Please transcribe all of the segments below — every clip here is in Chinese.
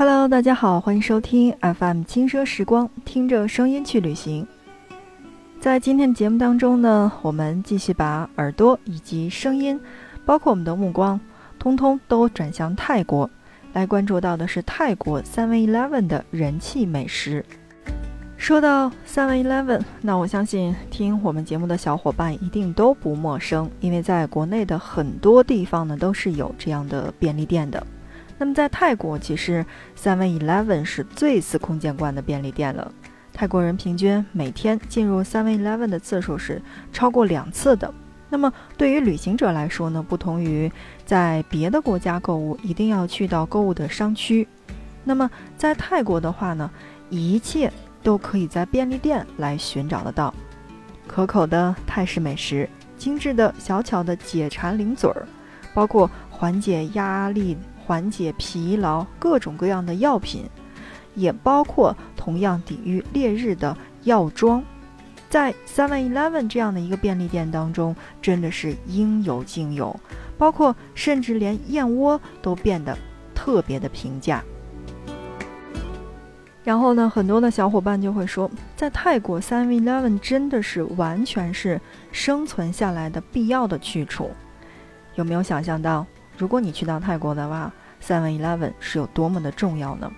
Hello，大家好，欢迎收听 FM 轻奢时光，听着声音去旅行。在今天的节目当中呢，我们继续把耳朵以及声音，包括我们的目光，通通都转向泰国，来关注到的是泰国 Seven Eleven 的人气美食。说到 Seven Eleven，那我相信听我们节目的小伙伴一定都不陌生，因为在国内的很多地方呢都是有这样的便利店的。那么在泰国，其实 Seven Eleven 是最司空见惯的便利店了。泰国人平均每天进入 Seven Eleven 的次数是超过两次的。那么对于旅行者来说呢，不同于在别的国家购物一定要去到购物的商区，那么在泰国的话呢，一切都可以在便利店来寻找得到。可口的泰式美食，精致的小巧的解馋零嘴儿，包括缓解压力。缓解疲劳，各种各样的药品，也包括同样抵御烈日的药妆，在 Seven Eleven 这样的一个便利店当中，真的是应有尽有，包括甚至连燕窝都变得特别的平价。然后呢，很多的小伙伴就会说，在泰国 Seven Eleven 真的是完全是生存下来的必要的去处。有没有想象到，如果你去到泰国的话？Seven Eleven 是有多么的重要呢？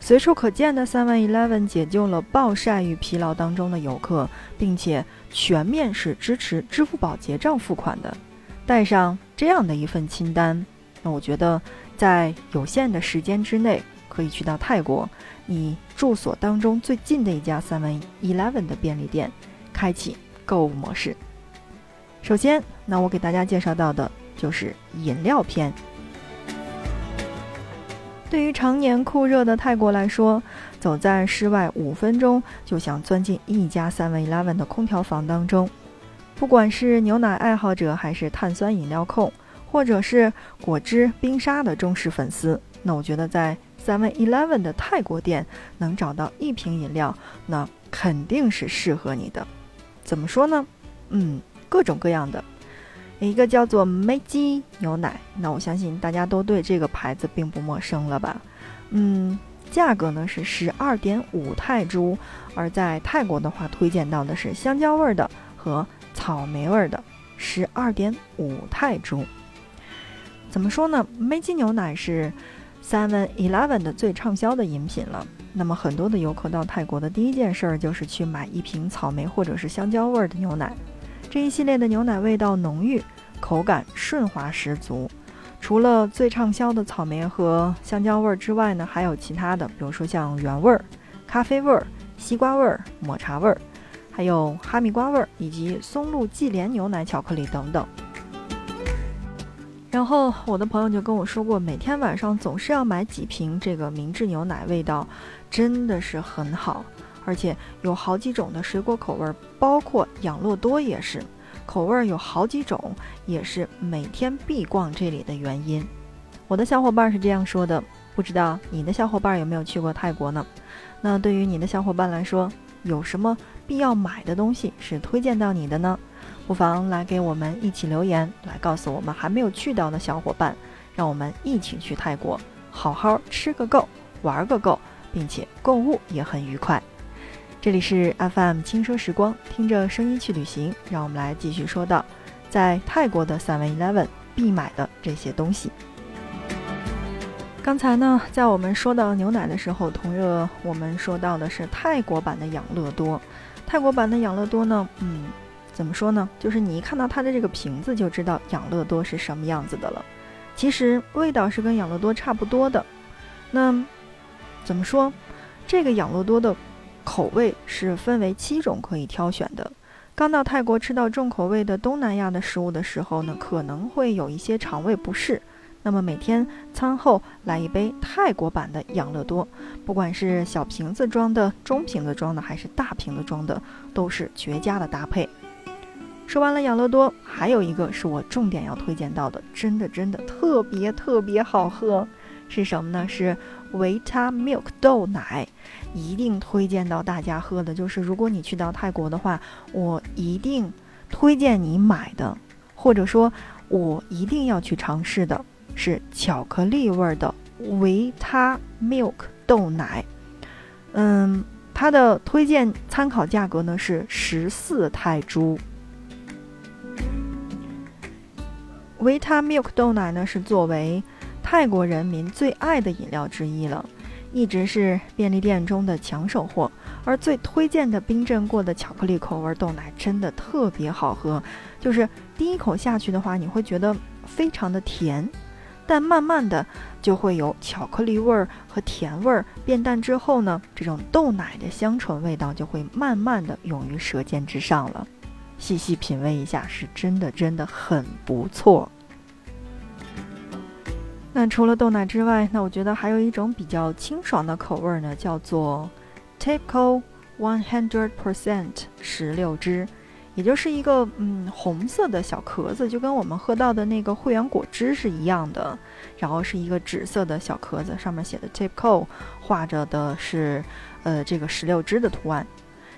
随处可见的 Seven Eleven 解救了暴晒与疲劳当中的游客，并且全面是支持支付宝结账付款的。带上这样的一份清单，那我觉得在有限的时间之内，可以去到泰国，你住所当中最近的一家 Seven Eleven 的便利店，开启购物模式。首先，那我给大家介绍到的就是饮料篇。对于常年酷热的泰国来说，走在室外五分钟就想钻进一家 Seven Eleven 的空调房当中。不管是牛奶爱好者，还是碳酸饮料控，或者是果汁冰沙的忠实粉丝，那我觉得在 Seven Eleven 的泰国店能找到一瓶饮料，那肯定是适合你的。怎么说呢？嗯，各种各样的。一个叫做梅基牛奶，那我相信大家都对这个牌子并不陌生了吧？嗯，价格呢是十二点五泰铢，而在泰国的话，推荐到的是香蕉味的和草莓味的，十二点五泰铢。怎么说呢？梅基牛奶是 Seven Eleven 的最畅销的饮品了。那么很多的游客到泰国的第一件事儿就是去买一瓶草莓或者是香蕉味的牛奶。这一系列的牛奶味道浓郁，口感顺滑十足。除了最畅销的草莓和香蕉味儿之外呢，还有其他的，比如说像原味儿、咖啡味儿、西瓜味儿、抹茶味儿，还有哈密瓜味儿以及松露忌廉牛奶巧克力等等。然后我的朋友就跟我说过，每天晚上总是要买几瓶这个明治牛奶，味道真的是很好。而且有好几种的水果口味，包括养乐多也是，口味有好几种，也是每天必逛这里的原因。我的小伙伴是这样说的，不知道你的小伙伴有没有去过泰国呢？那对于你的小伙伴来说，有什么必要买的东西是推荐到你的呢？不妨来给我们一起留言，来告诉我们还没有去到的小伙伴，让我们一起去泰国，好好吃个够，玩个够，并且购物也很愉快。这里是 FM 轻奢时光，听着声音去旅行。让我们来继续说到，在泰国的 Seven Eleven 必买的这些东西。刚才呢，在我们说到牛奶的时候，同热我们说到的是泰国版的养乐多。泰国版的养乐多呢，嗯，怎么说呢？就是你一看到它的这个瓶子，就知道养乐多是什么样子的了。其实味道是跟养乐多差不多的。那怎么说？这个养乐多的。口味是分为七种可以挑选的。刚到泰国吃到重口味的东南亚的食物的时候呢，可能会有一些肠胃不适。那么每天餐后来一杯泰国版的养乐多，不管是小瓶子装的、中瓶子装的，还是大瓶子装的，都是绝佳的搭配。说完了养乐多，还有一个是我重点要推荐到的，真的真的特别特别好喝，是什么呢？是维他 Milk 豆奶。一定推荐到大家喝的，就是如果你去到泰国的话，我一定推荐你买的，或者说，我一定要去尝试的是巧克力味的维他 Milk 豆奶。嗯，它的推荐参考价格呢是十四泰铢。维他 Milk 豆奶呢是作为泰国人民最爱的饮料之一了，一直是便利店中的抢手货。而最推荐的冰镇过的巧克力口味豆奶真的特别好喝，就是第一口下去的话，你会觉得非常的甜，但慢慢的就会有巧克力味儿和甜味儿变淡之后呢，这种豆奶的香醇味道就会慢慢的涌于舌尖之上了。细细品味一下，是真的真的很不错。那除了豆奶之外，那我觉得还有一种比较清爽的口味呢，叫做 Typical One Hundred Percent 石榴汁，也就是一个嗯红色的小壳子，就跟我们喝到的那个汇源果汁是一样的。然后是一个紫色的小壳子，上面写的 Typical，画着的是呃这个石榴汁的图案。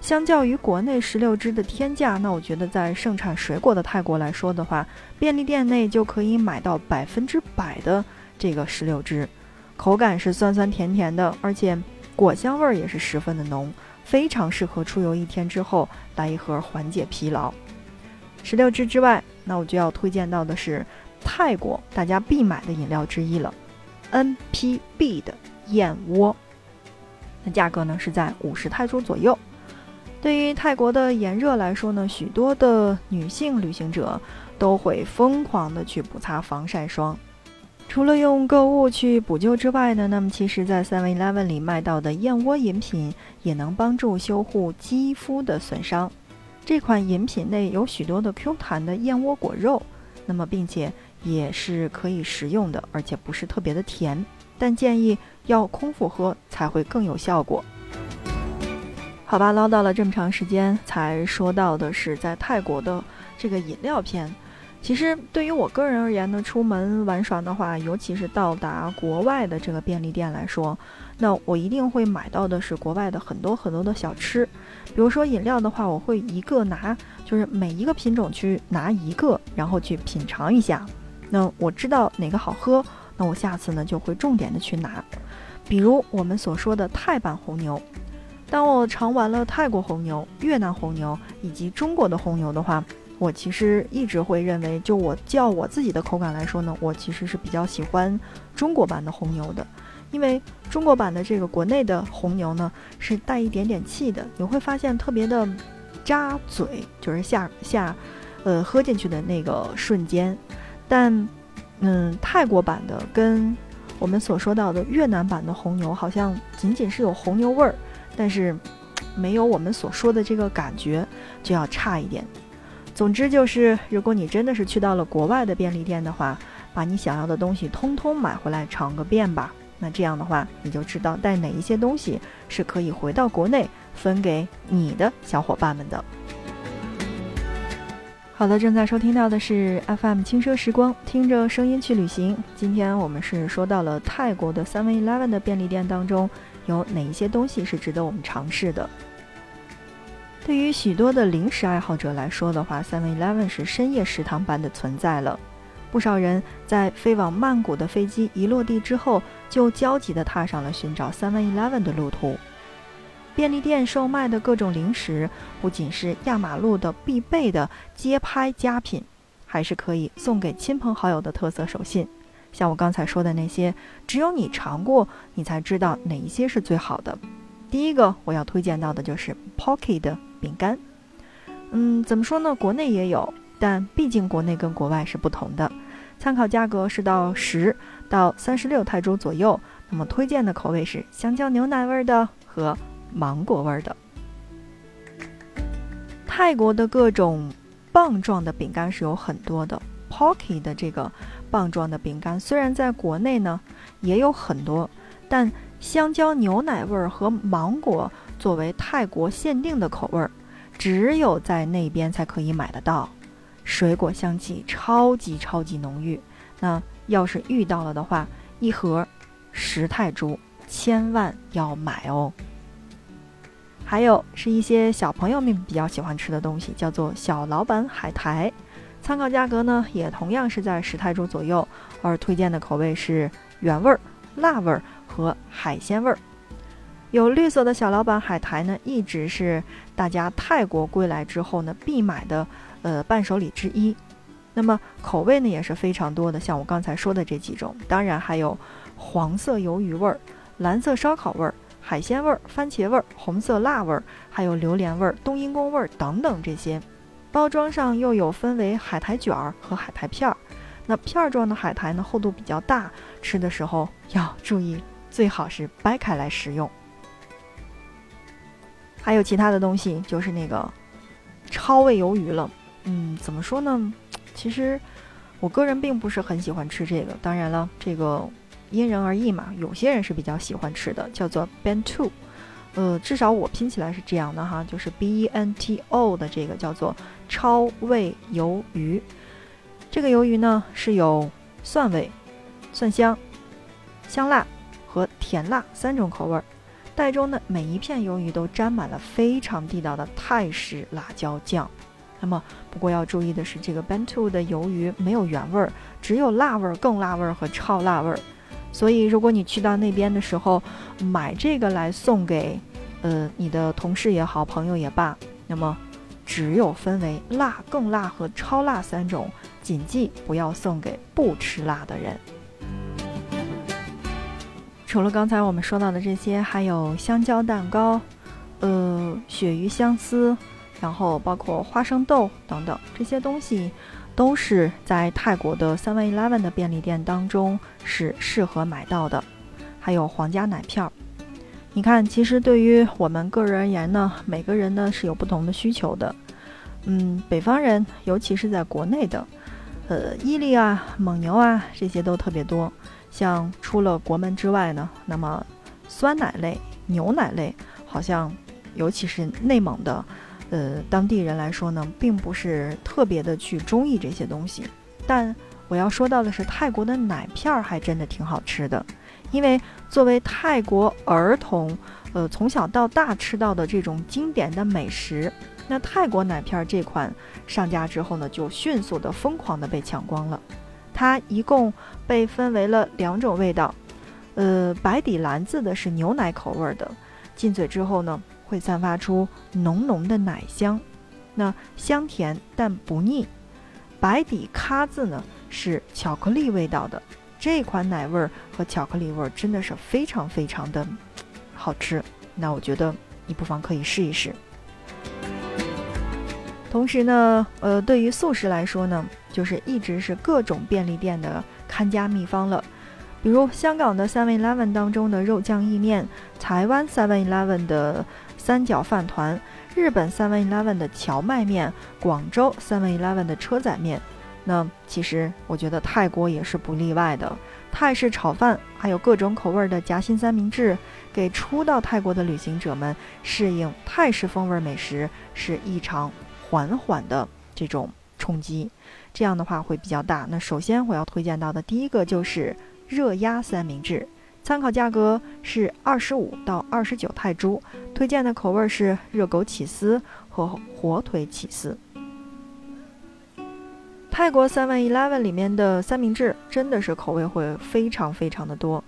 相较于国内石榴汁的天价，那我觉得在盛产水果的泰国来说的话，便利店内就可以买到百分之百的。这个石榴汁，口感是酸酸甜甜的，而且果香味儿也是十分的浓，非常适合出游一天之后来一盒缓解疲劳。石榴汁之外，那我就要推荐到的是泰国大家必买的饮料之一了，NPB 的燕窝。那价格呢是在五十泰铢左右。对于泰国的炎热来说呢，许多的女性旅行者都会疯狂的去补擦防晒霜。除了用购物去补救之外呢，那么其实，在 Seven Eleven 里卖到的燕窝饮品也能帮助修护肌肤的损伤。这款饮品内有许多的 Q 弹的燕窝果肉，那么并且也是可以食用的，而且不是特别的甜，但建议要空腹喝才会更有效果。好吧，唠叨了这么长时间，才说到的是在泰国的这个饮料篇。其实对于我个人而言呢，出门玩耍的话，尤其是到达国外的这个便利店来说，那我一定会买到的是国外的很多很多的小吃。比如说饮料的话，我会一个拿，就是每一个品种去拿一个，然后去品尝一下。那我知道哪个好喝，那我下次呢就会重点的去拿。比如我们所说的泰版红牛，当我尝完了泰国红牛、越南红牛以及中国的红牛的话。我其实一直会认为，就我叫我自己的口感来说呢，我其实是比较喜欢中国版的红牛的，因为中国版的这个国内的红牛呢是带一点点气的，你会发现特别的扎嘴，就是下下，呃，喝进去的那个瞬间。但，嗯，泰国版的跟我们所说到的越南版的红牛好像仅仅是有红牛味儿，但是没有我们所说的这个感觉，就要差一点。总之就是，如果你真的是去到了国外的便利店的话，把你想要的东西通通买回来尝个遍吧。那这样的话，你就知道带哪一些东西是可以回到国内分给你的小伙伴们的。好的，正在收听到的是 FM 轻奢时光，听着声音去旅行。今天我们是说到了泰国的 Seven Eleven 的便利店当中，有哪一些东西是值得我们尝试的。对于许多的零食爱好者来说的话，Seven Eleven 是深夜食堂般的存在了。不少人在飞往曼谷的飞机一落地之后，就焦急地踏上了寻找 Seven Eleven 的路途。便利店售卖的各种零食，不仅是压马路的必备的街拍佳品，还是可以送给亲朋好友的特色手信。像我刚才说的那些，只有你尝过，你才知道哪一些是最好的。第一个我要推荐到的就是 Pocky 的。饼干，嗯，怎么说呢？国内也有，但毕竟国内跟国外是不同的。参考价格是到十到三十六泰铢左右。那么推荐的口味是香蕉牛奶味的和芒果味的。泰国的各种棒状的饼干是有很多的，Pocky 的这个棒状的饼干虽然在国内呢也有很多，但香蕉牛奶味儿和芒果。作为泰国限定的口味儿，只有在那边才可以买得到。水果香气超级超级浓郁。那要是遇到了的话，一盒十泰铢，千万要买哦。还有是一些小朋友们比较喜欢吃的东西，叫做小老板海苔。参考价格呢，也同样是在十泰铢左右，而推荐的口味是原味儿、辣味儿和海鲜味儿。有绿色的小老板海苔呢，一直是大家泰国归来之后呢必买的呃伴手礼之一。那么口味呢也是非常多的，像我刚才说的这几种，当然还有黄色鱿鱼味儿、蓝色烧烤味儿、海鲜味儿、番茄味儿、红色辣味儿，还有榴莲味儿、冬阴功味儿等等这些。包装上又有分为海苔卷儿和海苔片儿。那片儿状的海苔呢，厚度比较大，吃的时候要注意，最好是掰开来食用。还有其他的东西，就是那个超味鱿鱼了。嗯，怎么说呢？其实我个人并不是很喜欢吃这个。当然了，这个因人而异嘛。有些人是比较喜欢吃的，叫做 bento。呃，至少我拼起来是这样的哈，就是 b e n t o 的这个叫做超味鱿鱼。这个鱿鱼呢是有蒜味、蒜香、香辣和甜辣三种口味儿，袋中的每一片鱿鱼都沾满了非常地道的泰式辣椒酱。那么，不过要注意的是，这个 bento 的鱿鱼没有原味儿，只有辣味儿、更辣味儿和超辣味儿。所以，如果你去到那边的时候买这个来送给呃你的同事也好、朋友也罢，那么只有分为辣、更辣和超辣三种。谨记不要送给不吃辣的人。除了刚才我们说到的这些，还有香蕉蛋糕、呃鳕鱼香丝，然后包括花生豆等等这些东西，都是在泰国的 Seven Eleven 的便利店当中是适合买到的。还有皇家奶片儿，你看，其实对于我们个人而言呢，每个人呢是有不同的需求的。嗯，北方人，尤其是在国内的。呃，伊利啊，蒙牛啊，这些都特别多。像出了国门之外呢，那么酸奶类、牛奶类，好像尤其是内蒙的，呃，当地人来说呢，并不是特别的去中意这些东西。但我要说到的是，泰国的奶片儿还真的挺好吃的，因为作为泰国儿童，呃，从小到大吃到的这种经典的美食。那泰国奶片这款上架之后呢，就迅速的疯狂的被抢光了。它一共被分为了两种味道，呃，白底蓝字的是牛奶口味的，进嘴之后呢，会散发出浓浓的奶香，那香甜但不腻。白底咖字呢是巧克力味道的，这款奶味儿和巧克力味儿真的是非常非常的好吃。那我觉得你不妨可以试一试。同时呢，呃，对于素食来说呢，就是一直是各种便利店的看家秘方了。比如香港的 Seven Eleven 当中的肉酱意面，台湾 Seven Eleven 的三角饭团，日本 Seven Eleven 的荞麦面，广州 Seven Eleven 的车仔面。那其实我觉得泰国也是不例外的，泰式炒饭，还有各种口味的夹心三明治，给初到泰国的旅行者们适应泰式风味美食是一场。缓缓的这种冲击，这样的话会比较大。那首先我要推荐到的第一个就是热压三明治，参考价格是二十五到二十九泰铢，推荐的口味是热狗起司和火腿起司。泰国 Seven Eleven 里面的三明治真的是口味会非常非常的多，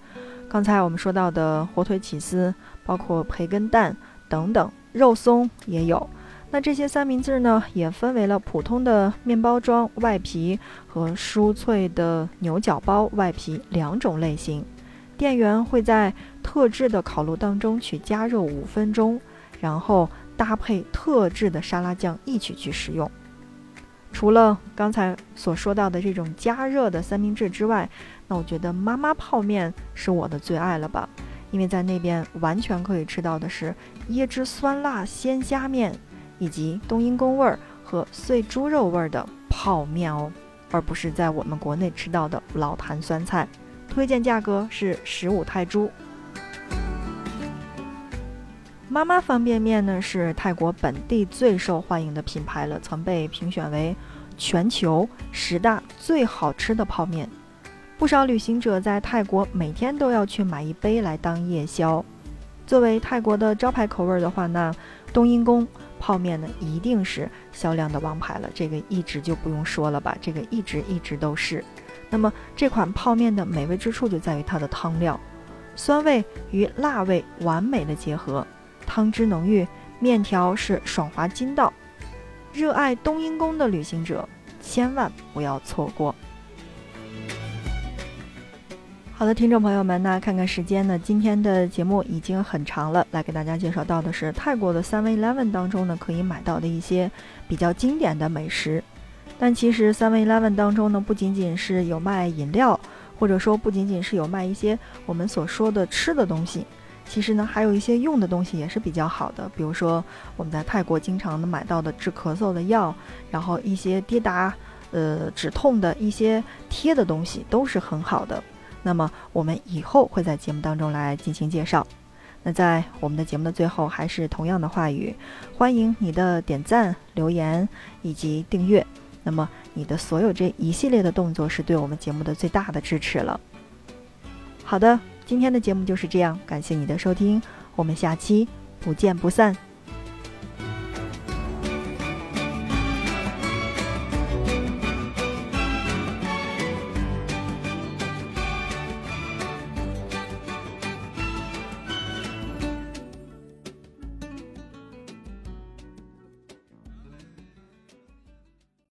刚才我们说到的火腿起司，包括培根蛋等等，肉松也有。那这些三明治呢，也分为了普通的面包装外皮和酥脆的牛角包外皮两种类型。店员会在特制的烤炉当中去加热五分钟，然后搭配特制的沙拉酱一起去食用。除了刚才所说到的这种加热的三明治之外，那我觉得妈妈泡面是我的最爱了吧，因为在那边完全可以吃到的是椰汁酸辣鲜虾面。以及冬阴功味儿和碎猪肉味儿的泡面哦，而不是在我们国内吃到的老坛酸菜。推荐价格是十五泰铢。妈妈方便面呢是泰国本地最受欢迎的品牌了，曾被评选为全球十大最好吃的泡面。不少旅行者在泰国每天都要去买一杯来当夜宵。作为泰国的招牌口味的话，那冬阴功。泡面呢，一定是销量的王牌了，这个一直就不用说了吧，这个一直一直都是。那么这款泡面的美味之处就在于它的汤料，酸味与辣味完美的结合，汤汁浓郁，面条是爽滑筋道。热爱冬阴功的旅行者千万不要错过。好的，听众朋友们，那看看时间呢，今天的节目已经很长了，来给大家介绍到的是泰国的 Seven Eleven 当中呢可以买到的一些比较经典的美食。但其实 Seven Eleven 当中呢，不仅仅是有卖饮料，或者说不仅仅是有卖一些我们所说的吃的东西，其实呢还有一些用的东西也是比较好的，比如说我们在泰国经常能买到的治咳嗽的药，然后一些跌打、呃止痛的一些贴的东西都是很好的。那么我们以后会在节目当中来进行介绍。那在我们的节目的最后，还是同样的话语，欢迎你的点赞、留言以及订阅。那么你的所有这一系列的动作，是对我们节目的最大的支持了。好的，今天的节目就是这样，感谢你的收听，我们下期不见不散。